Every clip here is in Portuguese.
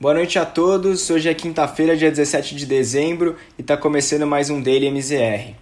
Boa noite a todos. Hoje é quinta-feira, dia 17 de dezembro, e está começando mais um Daily MZR.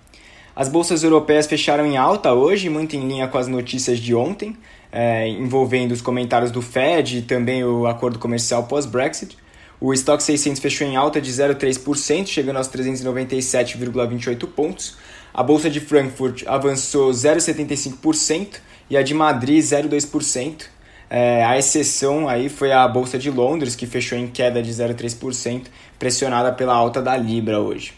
As bolsas europeias fecharam em alta hoje, muito em linha com as notícias de ontem, é, envolvendo os comentários do Fed e também o acordo comercial pós-Brexit. O Stock 600 fechou em alta de 0,3%, chegando aos 397,28 pontos. A bolsa de Frankfurt avançou 0,75% e a de Madrid 0,2%. É, a exceção aí foi a Bolsa de Londres, que fechou em queda de 0,3%, pressionada pela alta da Libra hoje.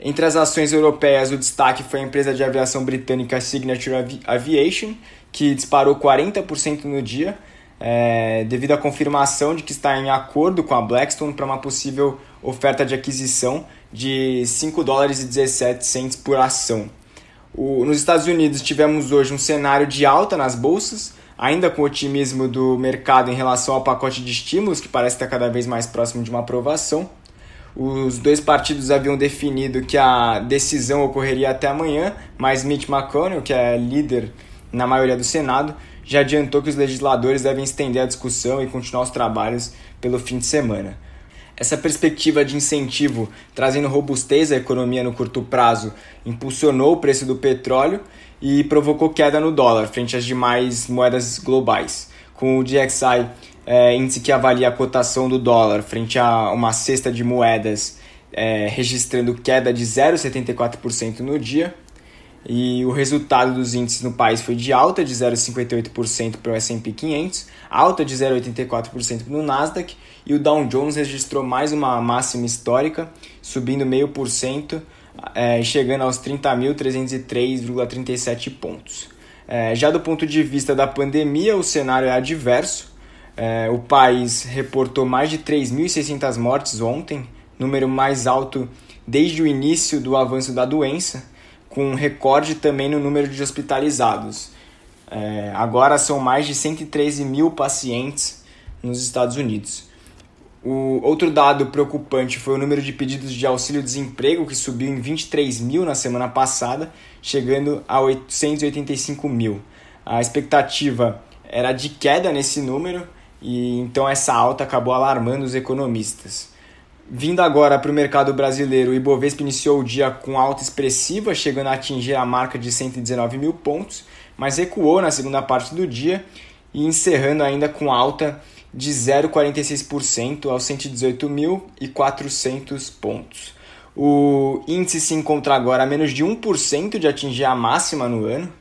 Entre as ações europeias, o destaque foi a empresa de aviação britânica Signature Aviation, que disparou 40% no dia, é, devido à confirmação de que está em acordo com a Blackstone para uma possível oferta de aquisição de 5 dólares e 17 cents por ação. O, nos Estados Unidos tivemos hoje um cenário de alta nas bolsas, ainda com otimismo do mercado em relação ao pacote de estímulos, que parece estar cada vez mais próximo de uma aprovação. Os dois partidos haviam definido que a decisão ocorreria até amanhã, mas Mitch McConnell, que é líder na maioria do Senado, já adiantou que os legisladores devem estender a discussão e continuar os trabalhos pelo fim de semana. Essa perspectiva de incentivo, trazendo robustez à economia no curto prazo, impulsionou o preço do petróleo e provocou queda no dólar frente às demais moedas globais. Com o DXY, é, índice que avalia a cotação do dólar frente a uma cesta de moedas, é, registrando queda de 0,74% no dia. E o resultado dos índices no país foi de alta de 0,58% para o S&P 500, alta de 0,84% no Nasdaq e o Dow Jones registrou mais uma máxima histórica, subindo 0,5%, é, chegando aos 30.303,37 pontos. É, já do ponto de vista da pandemia, o cenário é adverso. É, o país reportou mais de 3.600 mortes ontem, número mais alto desde o início do avanço da doença, com um recorde também no número de hospitalizados. É, agora são mais de 113 mil pacientes nos Estados Unidos. O outro dado preocupante foi o número de pedidos de auxílio-desemprego, que subiu em 23 mil na semana passada, chegando a 885 mil. A expectativa era de queda nesse número, e então essa alta acabou alarmando os economistas. Vindo agora para o mercado brasileiro, o Ibovespa iniciou o dia com alta expressiva, chegando a atingir a marca de 119 mil pontos, mas recuou na segunda parte do dia e encerrando ainda com alta de 0,46% aos 118.400 pontos. O índice se encontra agora a menos de 1% de atingir a máxima no ano,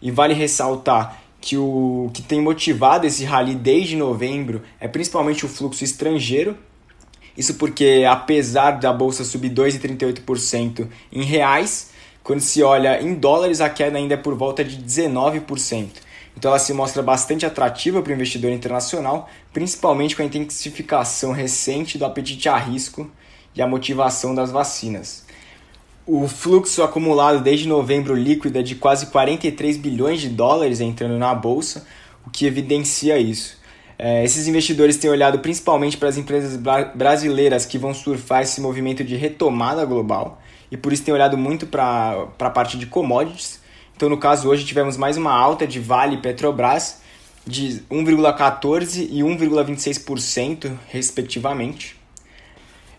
e vale ressaltar que o que tem motivado esse rally desde novembro é principalmente o fluxo estrangeiro. Isso porque, apesar da bolsa subir 2,38% em reais, quando se olha em dólares, a queda ainda é por volta de 19%. Então ela se mostra bastante atrativa para o investidor internacional, principalmente com a intensificação recente do apetite a risco e a motivação das vacinas. O fluxo acumulado desde novembro líquido é de quase 43 bilhões de dólares entrando na bolsa, o que evidencia isso. É, esses investidores têm olhado principalmente para as empresas brasileiras que vão surfar esse movimento de retomada global e por isso têm olhado muito para a parte de commodities, então, no caso, hoje tivemos mais uma alta de Vale e Petrobras de 1,14% e 1,26%, respectivamente.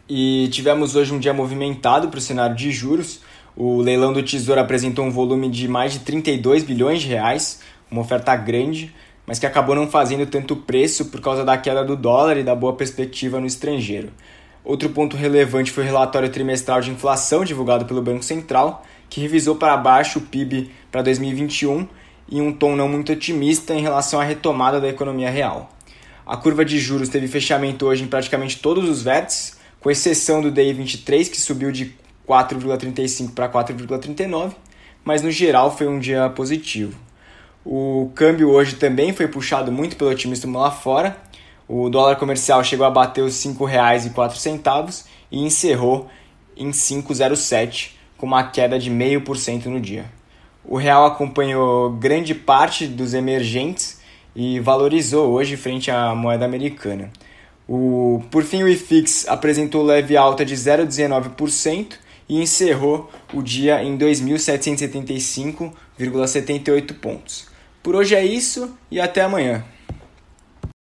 E tivemos hoje um dia movimentado para o cenário de juros. O leilão do Tesouro apresentou um volume de mais de 32 bilhões de reais, uma oferta grande, mas que acabou não fazendo tanto preço por causa da queda do dólar e da boa perspectiva no estrangeiro. Outro ponto relevante foi o relatório trimestral de inflação divulgado pelo Banco Central, que revisou para baixo o PIB para 2021 em um tom não muito otimista em relação à retomada da economia real. A curva de juros teve fechamento hoje em praticamente todos os vértices, com exceção do DI 23, que subiu de 4,35 para 4,39, mas no geral foi um dia positivo. O câmbio hoje também foi puxado muito pelo otimismo lá fora. O dólar comercial chegou a bater os R$ 5,04 e encerrou em 5,07 com uma queda de 0,5% no dia. O real acompanhou grande parte dos emergentes e valorizou hoje frente à moeda americana. O, por fim, o IFIX apresentou leve alta de 0,19% e encerrou o dia em 2.775,78 pontos. Por hoje é isso e até amanhã.